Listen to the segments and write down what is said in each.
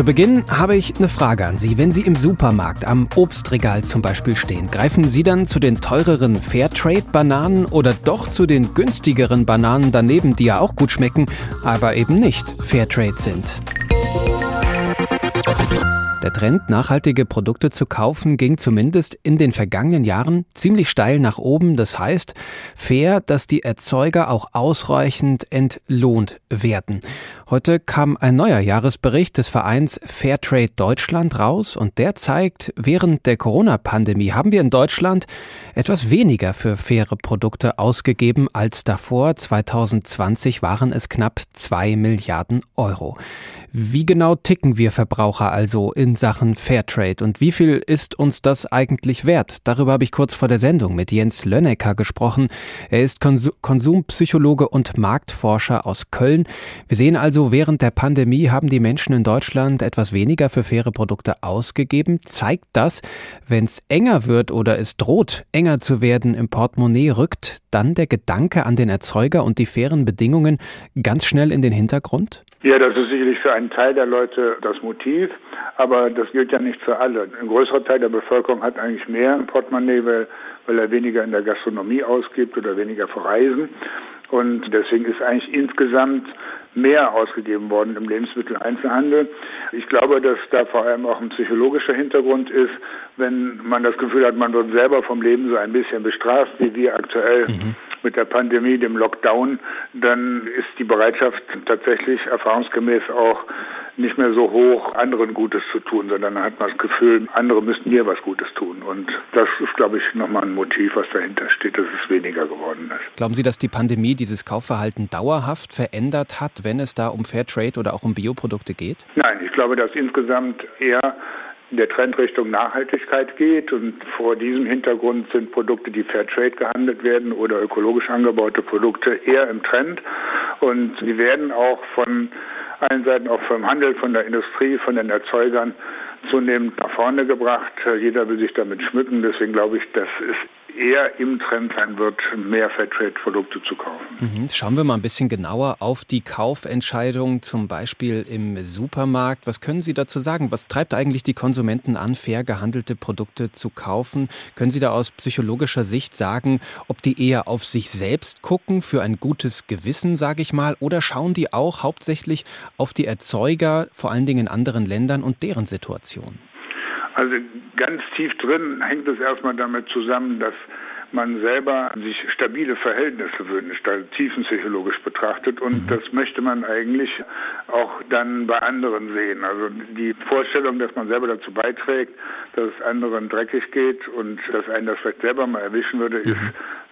Zu Beginn habe ich eine Frage an Sie. Wenn Sie im Supermarkt am Obstregal zum Beispiel stehen, greifen Sie dann zu den teureren Fairtrade-Bananen oder doch zu den günstigeren Bananen daneben, die ja auch gut schmecken, aber eben nicht Fairtrade sind? Der Trend, nachhaltige Produkte zu kaufen, ging zumindest in den vergangenen Jahren ziemlich steil nach oben. Das heißt, fair, dass die Erzeuger auch ausreichend entlohnt werden. Heute kam ein neuer Jahresbericht des Vereins Fairtrade Deutschland raus und der zeigt, während der Corona-Pandemie haben wir in Deutschland etwas weniger für faire Produkte ausgegeben als davor. 2020 waren es knapp zwei Milliarden Euro. Wie genau ticken wir Verbraucher also in Sachen Fairtrade und wie viel ist uns das eigentlich wert? Darüber habe ich kurz vor der Sendung mit Jens Lönnecker gesprochen. Er ist Konsumpsychologe und Marktforscher aus Köln. Wir sehen also, während der Pandemie haben die Menschen in Deutschland etwas weniger für faire Produkte ausgegeben. Zeigt das, wenn es enger wird oder es droht, enger zu werden im Portemonnaie, rückt dann der Gedanke an den Erzeuger und die fairen Bedingungen ganz schnell in den Hintergrund? Ja, das ist sicherlich für einen Teil der Leute das Motiv, aber das gilt ja nicht für alle. Ein größerer Teil der Bevölkerung hat eigentlich mehr im Portemonnaie, weil, weil er weniger in der Gastronomie ausgibt oder weniger verreisen. Und deswegen ist eigentlich insgesamt mehr ausgegeben worden im Lebensmitteleinzelhandel. Ich glaube, dass da vor allem auch ein psychologischer Hintergrund ist, wenn man das Gefühl hat, man wird selber vom Leben so ein bisschen bestraft, wie wir aktuell mhm mit der Pandemie, dem Lockdown, dann ist die Bereitschaft tatsächlich erfahrungsgemäß auch nicht mehr so hoch, anderen Gutes zu tun, sondern dann hat man das Gefühl, andere müssten mir was Gutes tun. Und das ist, glaube ich, nochmal ein Motiv, was dahinter steht, dass es weniger geworden ist. Glauben Sie, dass die Pandemie dieses Kaufverhalten dauerhaft verändert hat, wenn es da um Fairtrade oder auch um Bioprodukte geht? Nein, ich glaube, dass insgesamt eher der Trend Richtung Nachhaltigkeit geht. Und vor diesem Hintergrund sind Produkte, die Fairtrade gehandelt werden oder ökologisch angebaute Produkte eher im Trend. Und sie werden auch von allen Seiten, auch vom Handel, von der Industrie, von den Erzeugern zunehmend nach vorne gebracht. Jeder will sich damit schmücken. Deswegen glaube ich, das ist eher im Trend sein wird, mehr Fairtrade-Produkte zu kaufen. Mhm. Schauen wir mal ein bisschen genauer auf die Kaufentscheidung, zum Beispiel im Supermarkt. Was können Sie dazu sagen? Was treibt eigentlich die Konsumenten an, fair gehandelte Produkte zu kaufen? Können Sie da aus psychologischer Sicht sagen, ob die eher auf sich selbst gucken, für ein gutes Gewissen, sage ich mal, oder schauen die auch hauptsächlich auf die Erzeuger, vor allen Dingen in anderen Ländern und deren Situation? Also ganz tief drin hängt es erstmal damit zusammen, dass man selber sich stabile Verhältnisse wünscht, also tiefenpsychologisch betrachtet. Und mhm. das möchte man eigentlich auch dann bei anderen sehen. Also die Vorstellung, dass man selber dazu beiträgt, dass es anderen dreckig geht und dass einen das vielleicht selber mal erwischen würde, mhm. ist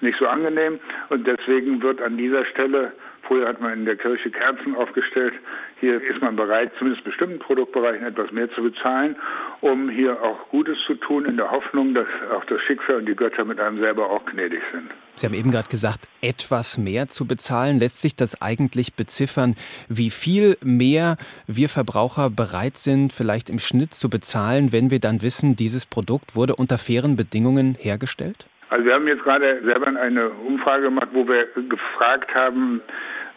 nicht so angenehm. Und deswegen wird an dieser Stelle Früher hat man in der Kirche Kerzen aufgestellt. Hier ist man bereit, zumindest bestimmten Produktbereichen etwas mehr zu bezahlen, um hier auch Gutes zu tun, in der Hoffnung, dass auch das Schicksal und die Götter mit einem selber auch gnädig sind. Sie haben eben gerade gesagt, etwas mehr zu bezahlen. Lässt sich das eigentlich beziffern, wie viel mehr wir Verbraucher bereit sind, vielleicht im Schnitt zu bezahlen, wenn wir dann wissen, dieses Produkt wurde unter fairen Bedingungen hergestellt? Also wir haben jetzt gerade selber eine Umfrage gemacht, wo wir gefragt haben,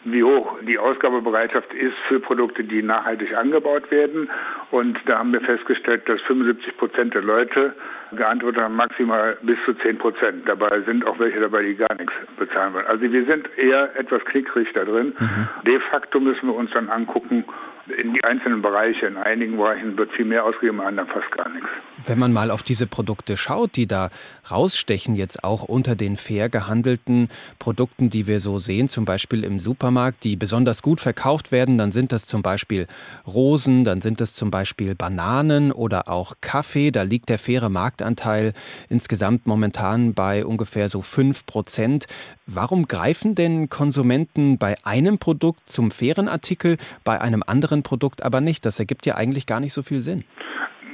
wie hoch die Ausgabebereitschaft ist für Produkte, die nachhaltig angebaut werden. Und da haben wir festgestellt, dass 75 Prozent der Leute geantwortet haben, maximal bis zu 10 Prozent. Dabei sind auch welche dabei, die gar nichts bezahlen wollen. Also wir sind eher etwas knickrig da drin. Mhm. De facto müssen wir uns dann angucken, in die einzelnen Bereiche. In einigen Bereichen wird viel mehr ausgegeben, in anderen fast gar nichts. Wenn man mal auf diese Produkte schaut, die da rausstechen, jetzt auch unter den fair gehandelten Produkten, die wir so sehen, zum Beispiel im Supermarkt, die besonders gut verkauft werden, dann sind das zum Beispiel Rosen, dann sind das zum Beispiel Bananen oder auch Kaffee. Da liegt der faire Marktanteil insgesamt momentan bei ungefähr so 5 Prozent. Warum greifen denn Konsumenten bei einem Produkt zum fairen Artikel, bei einem anderen Produkt aber nicht? Das ergibt ja eigentlich gar nicht so viel Sinn.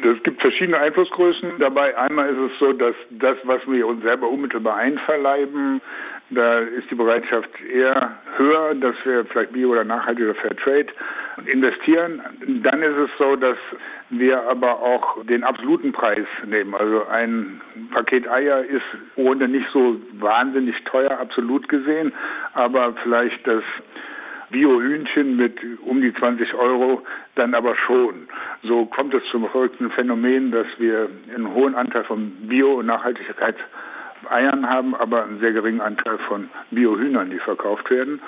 Es gibt verschiedene Einflussgrößen dabei. Einmal ist es so, dass das, was wir uns selber unmittelbar einverleiben, da ist die Bereitschaft eher höher, dass wir vielleicht Bio oder nachhaltig oder Fair Trade investieren. Dann ist es so, dass wir aber auch den absoluten Preis nehmen. Also ein Paket Eier ist ohne nicht so wahnsinnig teuer, absolut gesehen, aber vielleicht das Bio-Hühnchen mit um die 20 Euro dann aber schon. So kommt es zum verrückten Phänomen, dass wir einen hohen Anteil von Bio- und Nachhaltigkeit Eiern haben, aber einen sehr geringen Anteil von Biohühnern, die verkauft werden.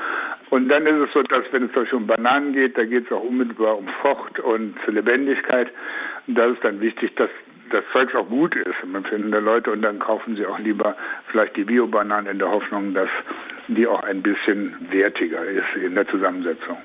Und dann ist es so, dass wenn es zum Beispiel um Bananen geht, da geht es auch unmittelbar um Frucht und Lebendigkeit. Da ist dann wichtig, dass das Zeug auch gut ist im Empfinden der Leute und dann kaufen sie auch lieber vielleicht die Bio-Bananen in der Hoffnung, dass die auch ein bisschen wertiger ist in der Zusammensetzung.